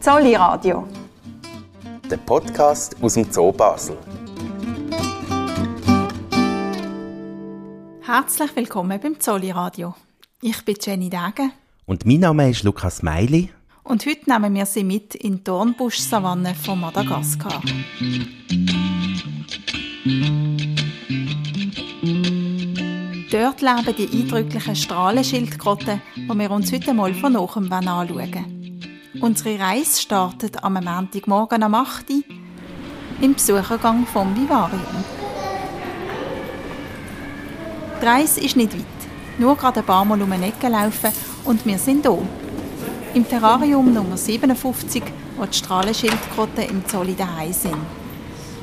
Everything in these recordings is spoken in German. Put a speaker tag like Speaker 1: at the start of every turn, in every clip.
Speaker 1: Zolli Radio.
Speaker 2: Der Podcast aus dem Zoo Basel.
Speaker 1: Herzlich willkommen beim Zolli Radio. Ich bin Jenny Degen.
Speaker 3: Und mein Name ist Lukas Meili.
Speaker 1: Und heute nehmen wir Sie mit in die Dornbusch-Savanne von Madagaskar. Dort leben die eindrücklichen Strahlenschildkröten, die wir uns heute mal von nachem anschauen wollen. Unsere Reise startet am Montagmorgen am 8. Uhr im Besuchergang vom Vivarium. Die Reise ist nicht weit. Nur gerade ein paar Mal um eine Ecke laufen und wir sind hier. Im Terrarium Nummer 57, wo die Strahlenschildkröten im Zolli daheim sind.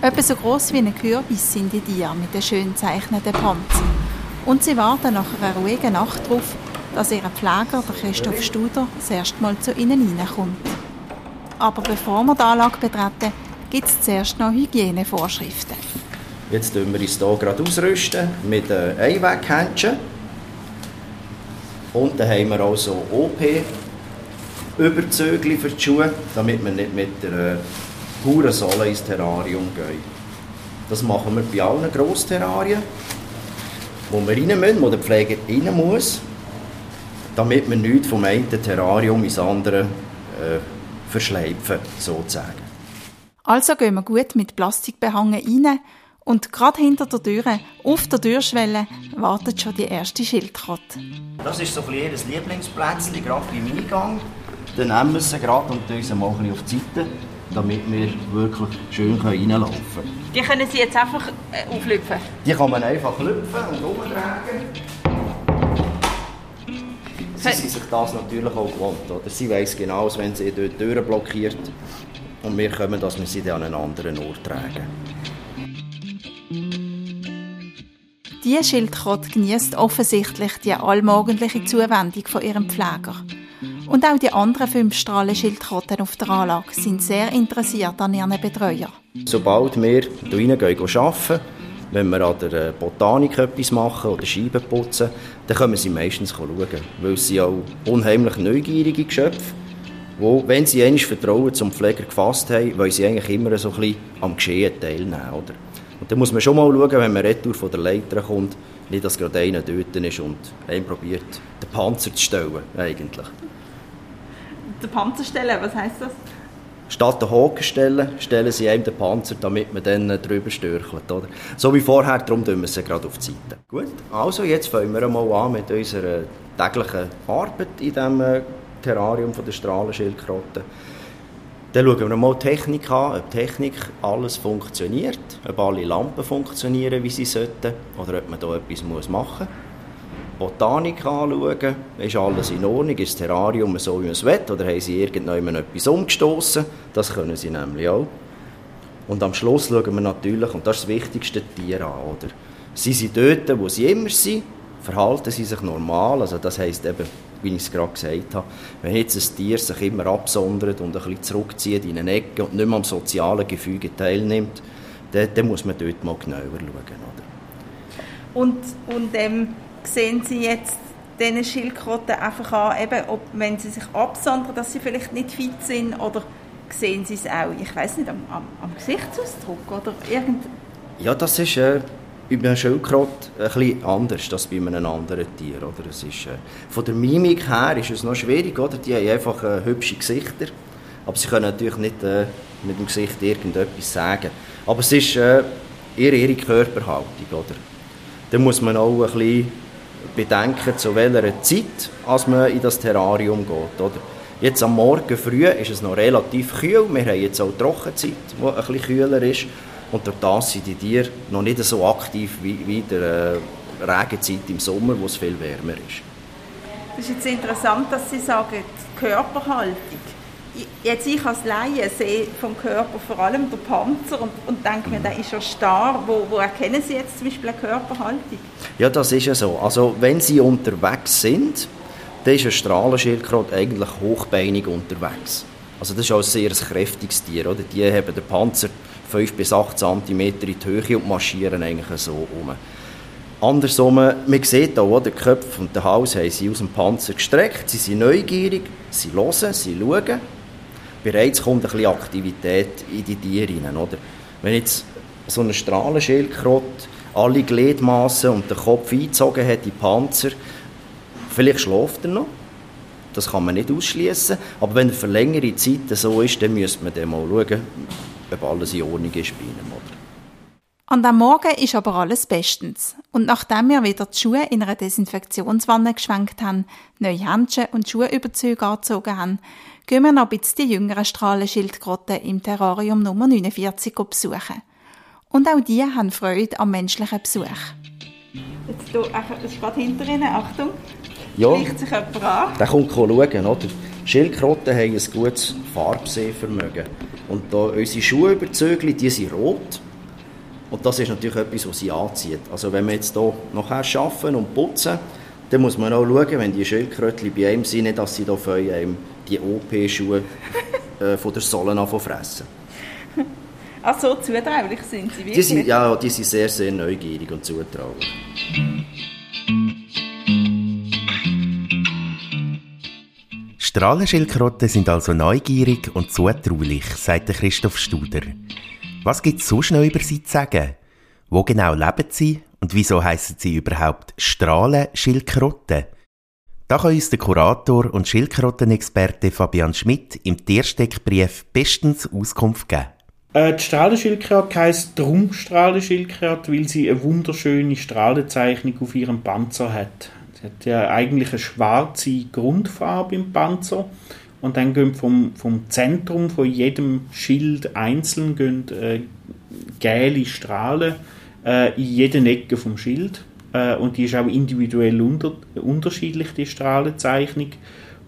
Speaker 1: Etwa so gross wie ein Kürbis sind die Tiere mit den schön gezeichneten Panzern. Und sie warten nach einer ruhigen Nacht darauf, dass ihr Pfleger, der Christoph Studer, das erste Mal zu ihnen hineinkommt. Aber bevor wir die Anlage betreten, gibt es zuerst noch Hygienevorschriften.
Speaker 4: Jetzt rüsten wir uns hier gerade ausrüsten mit Einweghändchen. Und dann haben wir auch so OP-Überzüge für die Schuhe, damit wir nicht mit der äh, puren Sohle ins Terrarium gehen. Das machen wir bei allen Grossterrarien wo wir rein müssen, wo der Pfleger rein muss, damit wir nichts vom einen Terrarium ins andere äh, verschleifen, sozusagen.
Speaker 1: Also gehen wir gut mit Plastikbehangen rein und gerade hinter der Tür, auf der Türschwelle, wartet schon die erste Schildkröte.
Speaker 4: Das ist so ein ihr Lieblingsplätzchen, gerade beim Eingang. Dann nehmen wir sie gerade und tun sie mal ein auf die Seite, damit wir wirklich schön reinlaufen können.
Speaker 1: Die können Sie jetzt einfach äh, auflüpfen?
Speaker 4: Die kann man einfach lüpfen und umdrehen. Sie sind sich das natürlich auch gewohnt. Oder? Sie weiss genau, wenn sie dort die Türen blockiert und wir kommen, dass wir sie dann an einen anderen Ort tragen.
Speaker 1: Diese Schildkröte genießt offensichtlich die allmorgendliche Zuwendung von ihrem Pfleger. Und auch die anderen fünf Strahlenschildkröten auf der Anlage sind sehr interessiert an ihren Betreuer.
Speaker 4: Sobald wir hier arbeiten, wenn wir an der Botanik etwas machen oder Scheiben putzen, dann können sie meistens schauen. Weil sie auch unheimlich neugierige Geschöpfe, wo, wenn sie einmal Vertrauen zum Pfleger gefasst haben, wollen sie eigentlich immer so ein bisschen am Geschehen teilnehmen. Oder? Und dann muss man schon mal schauen, wenn man retour von der Leiter kommt, nicht, dass gerade einer dort ist und einen probiert, den Panzer zu stellen, eigentlich
Speaker 1: den Panzer stellen, was heisst das?
Speaker 4: Statt den Haken stellen, stellen sie einem den Panzer, damit man dann äh, drüber stürchelt. Oder? So wie vorher, darum tun wir sie gerade auf die Seite. Gut, also jetzt fangen wir mal an mit unserer täglichen Arbeit in diesem äh, Terrarium der Strahlenschildkröten. Dann schauen wir mal die Technik an, ob die Technik alles funktioniert, ob alle Lampen funktionieren, wie sie sollten, oder ob man da etwas machen muss. Botanik anschauen, ist alles in Ordnung, ist das Terrarium so, wie man es will, oder haben sie irgendwann etwas umgestoßen, das können sie nämlich auch. Und am Schluss schauen wir natürlich, und das ist das wichtigste, Tier an, oder? Sie sind dort, wo sie immer sind, verhalten sie sich normal, also das heisst eben, wie ich es gerade gesagt habe, wenn jetzt ein Tier sich immer absondert und ein bisschen zurückzieht in eine Ecke und nicht mehr am sozialen Gefüge teilnimmt, dann, dann muss man dort mal genauer schauen, oder?
Speaker 1: Und, und ähm sehen Sie jetzt diesen Schildkröten einfach an, eben, ob, wenn sie sich absondern, dass sie vielleicht nicht fit sind oder sehen Sie es auch, ich weiß nicht, am, am, am, Gesichtsausdruck oder irgend...
Speaker 4: Ja, das ist äh, bei einem Schildkröte ein bisschen anders als bei einem anderen Tier. Oder? Es ist, äh, von der Mimik her ist es noch schwierig, oder? die haben einfach äh, hübsche Gesichter, aber sie können natürlich nicht äh, mit dem Gesicht irgendetwas sagen. Aber es ist äh, ihre, ihre Körperhaltung. Oder? Da muss man auch ein bisschen bedenken, zu welcher Zeit als man in das Terrarium geht. Oder? Jetzt am Morgen früh ist es noch relativ kühl. Wir haben jetzt auch Trockenzeit, die ein bisschen kühler ist. Und durch das sind die Tiere noch nicht so aktiv wie, wie der äh, Regenzeit im Sommer, wo es viel wärmer ist.
Speaker 1: Das ist jetzt interessant, dass Sie sagen, die Körperhaltung jetzt ich als Laie sehe vom Körper vor allem den Panzer und, und denke mir, der ist ja starr. Wo, wo erkennen Sie jetzt zum Beispiel eine Körperhaltung?
Speaker 4: Ja, das ist ja so. Also wenn Sie unterwegs sind, dann ist ein Strahlenschildkröte eigentlich hochbeinig unterwegs. Also das ist auch ein sehr kräftiges Tier. Oder? Die haben den Panzer 5 bis 8 cm in die Höhe und marschieren eigentlich so um. Andersrum, man sieht auch, der Kopf und der Hals haben sie aus dem Panzer gestreckt, sie sind neugierig, sie hören, sie schauen bereits kommt ein bisschen Aktivität in die Tiere rein, oder? Wenn jetzt so eine Strahlenschildkröte alle Gliedmaßen und den Kopf eingezogen hat in Panzer, vielleicht schläft er noch, das kann man nicht ausschließen. Aber wenn er für längere Zeit so ist, dann müsste man dann mal schauen, ob alles in Ordnung ist bei ihm. Oder?
Speaker 1: An dem Morgen ist aber alles bestens. Und nachdem wir wieder die Schuhe in einer Desinfektionswanne geschwenkt haben, neue Händchen und Schuhüberzüge angezogen haben, gehen wir noch ein bisschen die jüngeren Strahlenschildkröten im Terrarium Nummer 49 besuchen. Und auch die haben Freude am menschlichen Besuch. Jetzt hier, das ist gerade hinter Ihnen, Achtung.
Speaker 4: Ja,
Speaker 1: Schleicht sich jemand an.
Speaker 4: der kommt schauen, oder? Schildkröten haben ein gutes Farbsehvermögen. Und da unsere Schuhüberzüge, die sind rot. Und das ist natürlich etwas, was sie anzieht. Also wenn wir jetzt hier nachher arbeiten und putzen, dann muss man auch schauen, wenn die Schildkrötchen bei einem sind, dass sie hier von einem die OP-Schuhe äh, von der Sohle anfangen fressen.
Speaker 1: Ach so zutraulich sind sie
Speaker 4: Die
Speaker 1: wirklich.
Speaker 4: sind, ja, die sind sehr, sehr neugierig und zutraulich.
Speaker 3: Strahlenschildkröten sind also neugierig und zutraulich, sagt der Christoph Studer. Was gibt es sonst noch über sie zu sagen? Wo genau leben sie und wieso heißen sie überhaupt Strahlenschildkröten? Da kann uns der Kurator und Schildkrötenexperte Fabian Schmidt im Tiersteckbrief bestens Auskunft geben.
Speaker 5: Äh, die Strahlenschildkröte heisst drum Strahlenschildkröte, weil sie eine wunderschöne Strahlenzeichnung auf ihrem Panzer hat. Sie hat ja eigentlich eine schwarze Grundfarbe im Panzer und dann gehen vom, vom Zentrum von jedem Schild einzeln gehen, äh, gelbe Strahlen äh, in jede Ecke vom Schild. Äh, und die ist auch individuell unter, unterschiedlich die Strahlenzeichnung.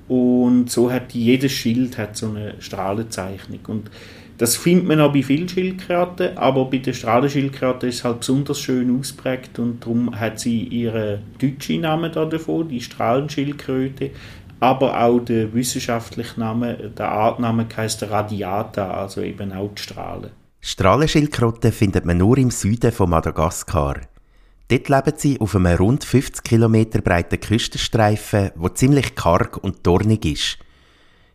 Speaker 5: Und so hat jedes Schild hat so eine Strahlenzeichnung. Und das findet man auch bei vielen Schildkröten, aber bei der Strahlenschildkröte ist es halt besonders schön ausprägt und darum hat sie ihren deutschen Namen da davon, die Strahlenschildkröte, aber auch der wissenschaftliche Name, der Artname heißt Radiata, also eben auch die Strahlen.
Speaker 3: Strahlenschildkröten findet man nur im Süden von Madagaskar. Dort leben sie auf einem rund 50 km breiten Küstenstreifen, wo ziemlich karg und dornig ist.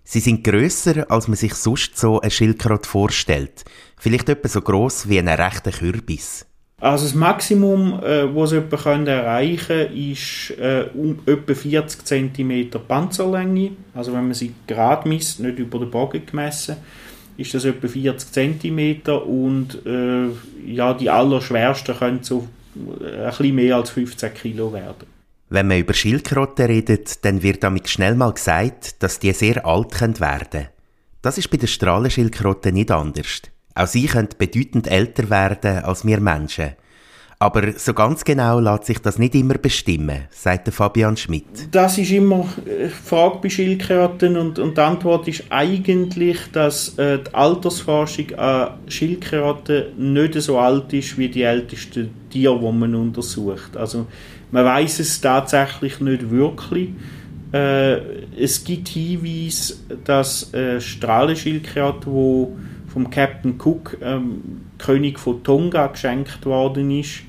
Speaker 3: Sie sind grösser, als man sich sonst so eine Schildkröte vorstellt. Vielleicht etwa so gross wie ein rechter Kürbis.
Speaker 5: Also das Maximum, äh, was etwa können erreichen können, ist äh, um etwa 40 cm Panzerlänge. Also wenn man sie gerade misst, nicht über den Bogen gemessen, ist das etwa 40 cm und äh, ja, die allerschwersten können so ein bisschen mehr als 15 Kilo werden.
Speaker 3: Wenn man über Schildkröten redet, dann wird damit schnell mal gesagt, dass die sehr alt können werden Das ist bei den Strahlenschildkröten nicht anders. Auch sie können bedeutend älter werden als wir Menschen. Aber so ganz genau lässt sich das nicht immer bestimmen, sagt Fabian Schmidt.
Speaker 5: Das ist immer äh, die Frage bei Schildkröten und, und die Antwort ist eigentlich, dass äh, die Altersforschung an Schildkröten nicht so alt ist wie die ältesten Tiere, die man untersucht. Also man weiß es tatsächlich nicht wirklich. Äh, es gibt Hinweise, dass äh, Strahlenschildkröte, wo vom Captain Cook, ähm, König von Tonga, geschenkt worden ist,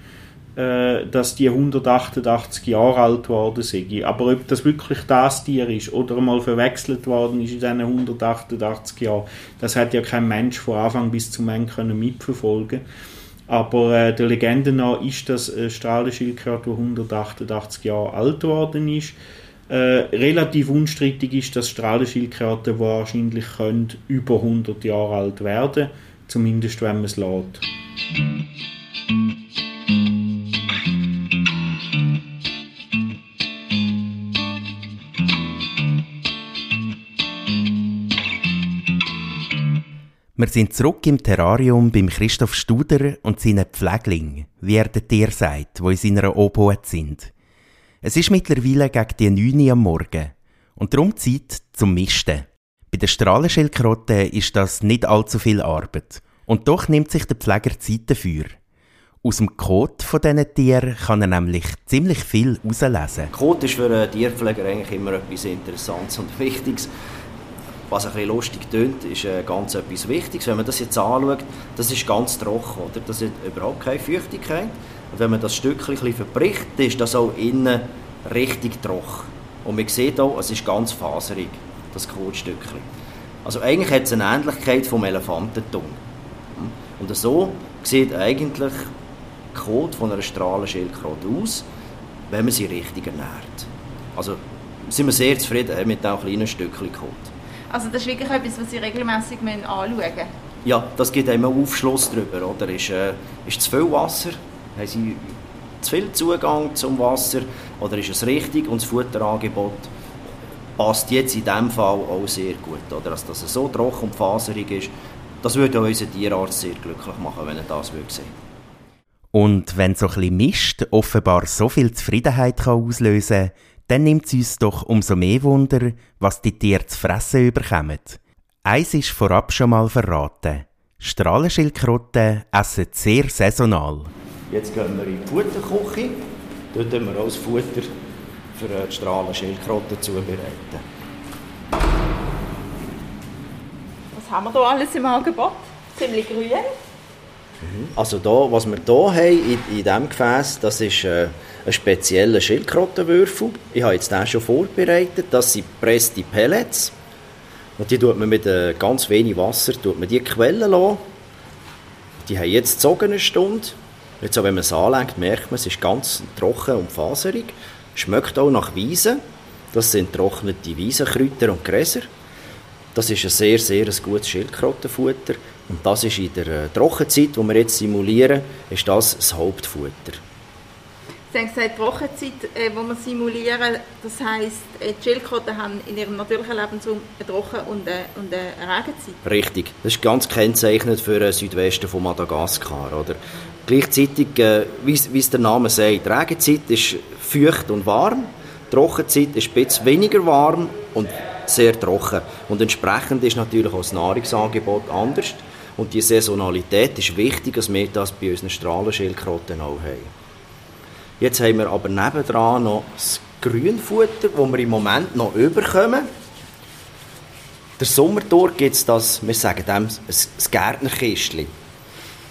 Speaker 5: äh, dass die 188 Jahre alt worden sind. Aber ob das wirklich das Tier ist oder mal verwechselt worden ist in diesen 188 Jahren, das hat ja kein Mensch von Anfang bis zum Ende können mitverfolgen aber äh, der Legende nach ist das äh, Strahlenschildkröte, die 188 Jahre alt worden ist. Äh, relativ unstrittig ist, dass Strahlenschildkröten wahrscheinlich können über 100 Jahre alt werden zumindest wenn man es lässt.
Speaker 3: Wir sind zurück im Terrarium beim Christoph Studer und seinen Pflegling, wie er den Tier sagt, wo in seiner Obhut sind. Es ist mittlerweile gegen die 9 Uhr am Morgen und darum Zeit zum Misten. Bei den Strahlenschildkröten ist das nicht allzu viel Arbeit. Und doch nimmt sich der Pfleger Zeit dafür. Aus dem Kot von diesen Tieren kann er nämlich ziemlich viel herauslesen.
Speaker 4: Kot ist für einen Tierpfleger eigentlich immer etwas Interessantes und Wichtiges. Was ein bisschen lustig tönt, ist äh, ganz etwas Wichtiges. Wenn man das jetzt anschaut, das ist ganz trocken, oder? Das hat überhaupt keine Feuchtigkeit. Und wenn man das Stückchen verbricht, ist das auch innen richtig trocken. Und man sieht auch, es ist ganz faserig, das Kotstückchen. Also eigentlich hat es eine Ähnlichkeit vom Elefantentung. Und so sieht eigentlich die Kot von einer Strahlenschildkröte aus, wenn man sie richtig ernährt. Also sind wir sehr zufrieden mit diesem kleinen Stückchen Kot.
Speaker 1: Also das ist wirklich etwas, was Sie regelmäßig anschauen müssen?
Speaker 4: Ja, das gibt einem Aufschluss darüber. Oder? Ist, äh, ist zu viel Wasser? Haben Sie zu viel Zugang zum Wasser? Oder ist es richtig? Und das Futterangebot passt jetzt in diesem Fall auch sehr gut. Oder? Also, dass es so trocken und faserig ist, das würde auch unser Tierarzt sehr glücklich machen, wenn er das würde sehen
Speaker 3: Und wenn so ein Mist offenbar so viel Zufriedenheit kann auslösen kann, dann nimmt es uns doch umso mehr Wunder, was die Tiere zu fressen überkommen. Eins ist vorab schon mal verraten. Strahlenschildkröten essen sehr saisonal.
Speaker 4: Jetzt gehen wir in die Futterküche. Dort tun wir auch das Futter für die Strahlenschildkröten zubereiten.
Speaker 1: Was haben wir hier alles im Angebot? Ziemlich grün.
Speaker 4: Also da, was wir hier haben in, in diesem Gefäß, das ist äh, ein spezieller Schildkrötenwürfel. Ich habe jetzt den schon vorbereitet. Das sind gepresste Pellets. Und die tut man mit äh, ganz wenig Wasser tut man die quellen lassen. Die haben jetzt gezogen eine Stunde. Jetzt, wenn man es anlegt, merkt man, es ist ganz trocken und faserig. Schmeckt auch nach Wiesen. Das sind trocknete Wiesenkräuter und Gräser. Das ist ein sehr, sehr ein gutes Schildkrötenfutter. Und das ist in der äh, Trockenzeit, die wir jetzt simulieren, ist das das Hauptfutter.
Speaker 1: Sie haben gesagt, Trockenzeit, äh, wo wir simulieren, das heisst, äh, die Schildkröten haben in ihrem natürlichen Lebensraum eine Trocken- und eine, und eine Regenzeit.
Speaker 4: Richtig, das ist ganz kennzeichnend für den Südwesten von Madagaskar. Oder? Gleichzeitig, äh, wie es der Name sagt, Regenzeit ist feucht und warm, Trockenzeit ist ein weniger warm und sehr trocken. Und entsprechend ist natürlich auch das Nahrungsangebot anders. Und die Saisonalität ist wichtig, dass wir das bei unseren Strahlenschildkröten auch haben. Jetzt haben wir aber nebendran noch das Grünfutter, das wir im Moment noch überkommen. Der Sommertor gibt es das, wir sagen dem, ein Gärtnerkistchen.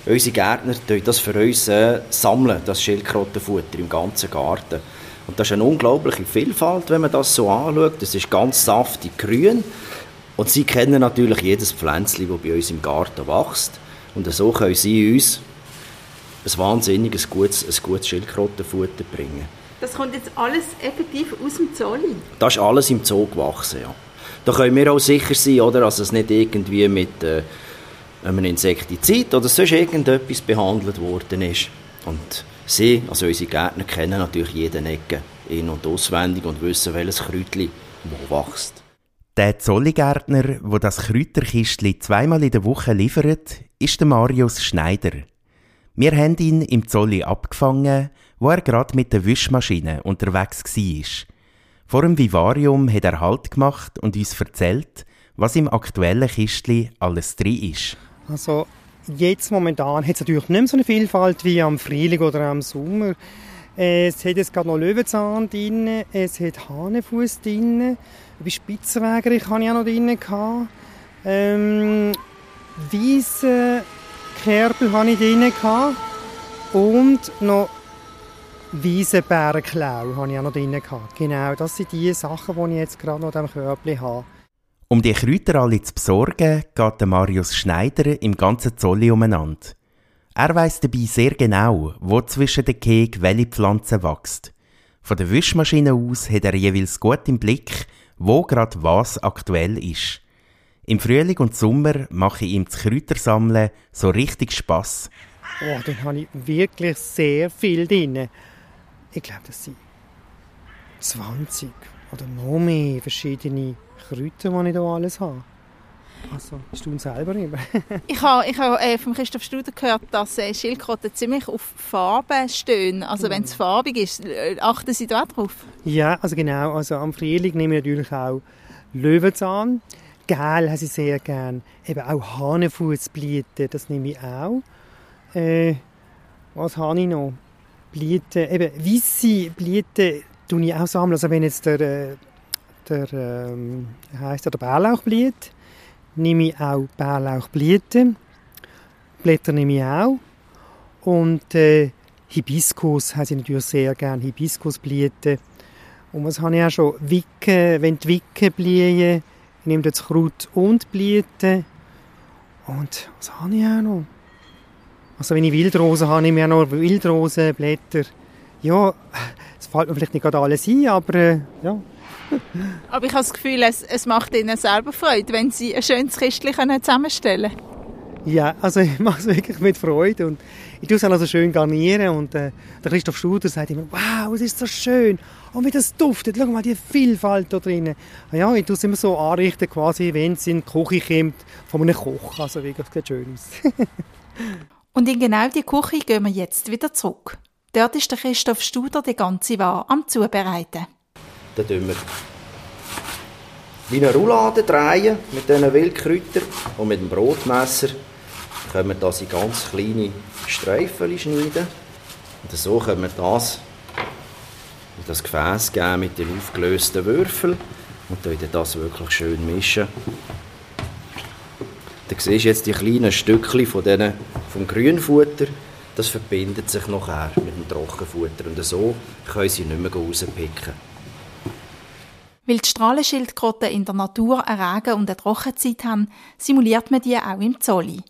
Speaker 4: Unsere Gärtner sammeln das für uns äh, sammeln, das Schildkrötenfutter im ganzen Garten. Und das ist eine unglaubliche Vielfalt, wenn man das so anschaut. Das ist ganz saftig grün. Und sie kennen natürlich jedes Pflänzchen, das bei uns im Garten wächst. Und so können sie uns ein wahnsinniges gutes, ein gutes Schildkrötenfutter bringen.
Speaker 1: Das kommt jetzt alles effektiv aus dem Zoo?
Speaker 4: Das ist alles im Zoo gewachsen, ja. Da können wir auch sicher sein, oder, dass es nicht irgendwie mit äh, einem Insektizid oder sonst irgendetwas behandelt worden ist. Und sie, also unsere Gärtner, kennen natürlich jeden Ecke in- und auswendig und wissen, welches Kräutchen wo wächst.
Speaker 3: Der Zolligärtner, der das Kräuterkistchen zweimal in der Woche liefert, ist der Marius Schneider. Wir haben ihn im Zolli abgefangen, wo er gerade mit der Wischmaschine unterwegs war. Vor dem Vivarium hat er Halt gemacht und uns erzählt, was im aktuellen Kistli alles drin ist.
Speaker 6: Also jetzt momentan hat es natürlich nicht mehr so eine Vielfalt wie am Frühling oder am Sommer. Es hat jetzt gerade noch Löwenzahn drin, es hat Hanefuß drin, bei Spitzenwägerich hatte ich auch noch drin. Ähm, Wiese Kerbel hatte ich drin. Und noch Wiesenbärenklau hatte ich auch noch drin. Genau, das sind die Sachen, die ich jetzt gerade noch in diesem Körbchen habe.
Speaker 3: Um die Kräuter alle zu besorgen, geht Marius Schneider im ganzen Zolli umeinander. Er weiss dabei sehr genau, wo zwischen den Kegen welche Pflanze wächst. Von der Wischmaschine aus hat er jeweils gut im Blick, wo gerade was aktuell ist. Im Frühling und Sommer mache ich ihm das Kräutersammeln so richtig Spass.
Speaker 6: Oh, dann habe ich wirklich sehr viel drin. Ich glaube, das sind 20 oder noch mehr verschiedene Kräuter, die ich hier alles habe. Also, bist du selber immer?
Speaker 1: ich habe, ich habe äh, von Christoph Studer gehört, dass äh, Schildkröten ziemlich auf Farben stehen. Also wenn es farbig ist, äh, achten Sie da drauf?
Speaker 6: Ja, also genau. Also am Frühling nehme ich natürlich auch Löwenzahn. Gel habe ich sehr gern. Eben auch Hahnenfußblüten, das nehme ich auch. Äh, was habe ich noch? Blüten, eben weisse Blüten tue ich auch sammeln. Also wenn jetzt der, äh, der, ähm, heisst der Bärlauch blüht, nehme ich auch Bärlauchblüten. Blätter nehme ich auch. Und äh, Hibiskus habe ich natürlich sehr gern, Hibiskusblüten. Und was habe ich auch schon? Wicke, wenn die Wicke blühen, Ich nehme das Kraut und Blüten. Und was habe ich auch noch? Also wenn ich Wildrosen habe, nehme ich auch noch Wildrosenblätter. Ja, fällt mir vielleicht nicht gerade alles ein, aber äh, ja.
Speaker 1: Aber ich habe das Gefühl, es, es macht Ihnen selber Freude, wenn Sie ein schönes Kistchen zusammenstellen können.
Speaker 6: Ja, also ich mache es wirklich mit Freude und ich tue es also schön garnieren und äh, der Christoph Studer sagt immer, wow, es ist so schön und wie das duftet, schau mal die Vielfalt da drinnen. Ja, ich tue es immer so anrichten, quasi, wenn es in die Küche kommt von einem Koch, also wirklich, sieht schön aus.
Speaker 1: und in genau die Küche gehen wir jetzt wieder zurück. Dort ist der Christoph Studer die ganze Ware am Zubereiten.
Speaker 4: Dann drehen wir wie eine Roulade drehen mit diesen Wildkräutern und mit dem Brotmesser können wir das in ganz kleine Streifen schneiden. Und so können wir das in das Gefäß geben mit den aufgelösten Würfeln und dann das wirklich schön mischen. Da siehst du jetzt die kleinen Stückchen von denen, vom Grünfutter, das verbindet sich nachher mit dem Trockenfutter und so können sie nicht mehr rauspicken.
Speaker 1: Weil die Strahlenschildkröten in der Natur eine Regen- und eine Trockenzeit haben, simuliert man die auch im Zolli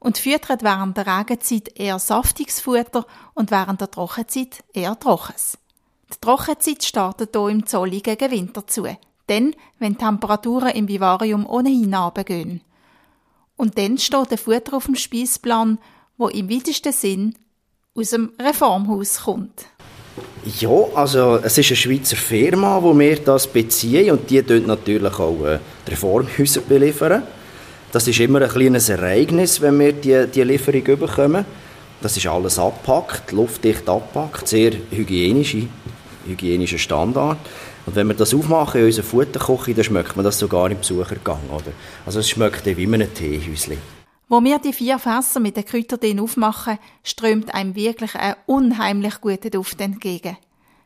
Speaker 1: und füttert während der Regenzeit eher saftiges Futter und während der Trockenzeit eher trockenes. Die Trockenzeit startet hier im Zolli gegen Winter zu, dann, wenn die Temperaturen im Vivarium ohnehin runtergehen. Und dann steht ein Futter auf dem Speisplan, wo im weitesten Sinn aus dem Reformhaus kommt.
Speaker 4: Ja, also es ist eine Schweizer Firma, wo wir das beziehen und die natürlich auch äh, die Reformhäuser beliefern. Das ist immer ein kleines Ereignis, wenn wir die, die Lieferung bekommen. Das ist alles abpackt, luftdicht abpackt, sehr hygienische, hygienischer Standard. Und wenn wir das aufmachen in unserer Futterküche, dann schmeckt man das sogar im Besuchergang. Oder? Also es schmeckt wie in einem Teehäuschen.
Speaker 1: Wo wir die vier Fässer mit den Kräutern aufmachen, strömt einem wirklich ein unheimlich guter Duft entgegen.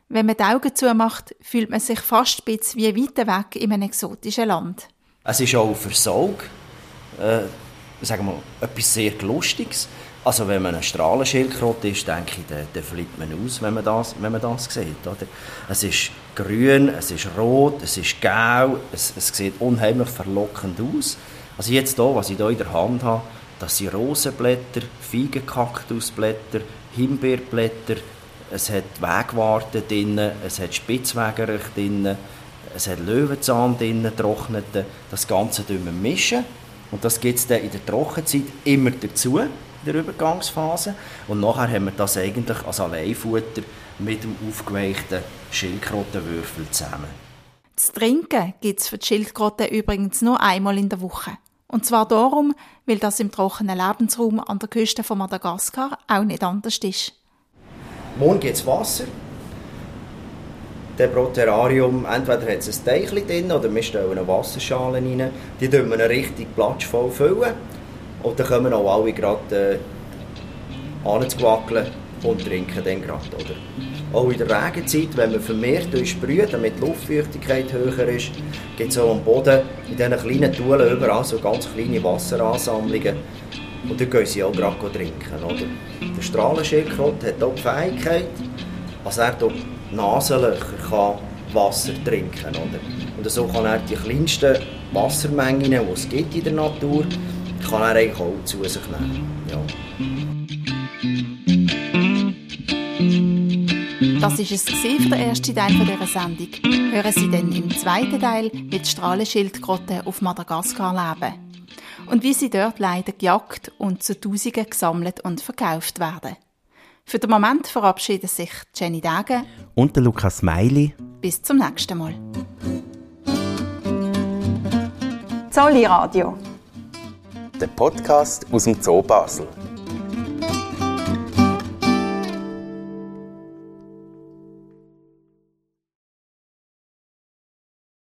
Speaker 1: Wenn man die Augen zumacht, fühlt man sich fast ein bisschen wie weiter weg in einem exotischen Land.
Speaker 4: Es ist auch Versorgung äh, sagen wir, etwas sehr Lustiges. Also wenn man eine Strahlenschildkröte ist, denke ich, dann, dann man aus, wenn man das, wenn man das sieht. Oder? Es ist grün, es ist rot, es ist gelb, es, es sieht unheimlich verlockend aus. Also jetzt hier, was ich hier in der Hand habe, das sind Rosenblätter, Feigenkaktusblätter, Himbeerblätter, es hat Wegwarte drin, es hat Spitzwegerich drin, es hat Löwenzahn drin, getrocknete. Das Ganze mischen wir und das gibt es dann in der Trockenzeit immer dazu, in der Übergangsphase. Und nachher haben wir das eigentlich als Alleinfutter mit dem aufgeweichten Schildkrötenwürfel zusammen.
Speaker 1: Das Trinken gibt es für die Schildkröten übrigens nur einmal in der Woche. Und zwar darum, weil das im trockenen Lebensraum an der Küste von Madagaskar auch nicht anders ist.
Speaker 4: Morgen gibt es Wasser, dem Proterarium, entweder hat es ein Teichchen drin oder wir stellen eine Wasserschale rein. Die füllen wir richtig platzvoll. Füllen. Und dann kommen auch alle gerade äh, und trinken dann gerade. Oder? Auch in der Regenzeit, wenn man vermehrt sprüht, damit die Luftfeuchtigkeit höher ist, gibt es auch am Boden in diesen kleinen Tulen überall so ganz kleine Wasseransammlungen. Und dann können sie auch gerade trinken. Oder? Der Strahlenschildkrott hat auch die Fähigkeit, als er Nasenlöcher kann Wasser trinken oder? Und so kann er die kleinsten Wassermengen, die es gibt in der Natur, kann er eigentlich auch zu sich nehmen. Ja.
Speaker 1: Das war es für den ersten Teil dieser Sendung. Hören Sie dann im zweiten Teil, wie die Strahlenschildkröten auf Madagaskar leben. Und wie sie dort leider gejagt und zu Tausenden gesammelt und verkauft werden. Für den Moment verabschieden sich Jenny Dage
Speaker 3: und der Lukas Meili.
Speaker 1: Bis zum nächsten Mal. Zolli Radio.
Speaker 2: Der Podcast aus dem Zoo Basel.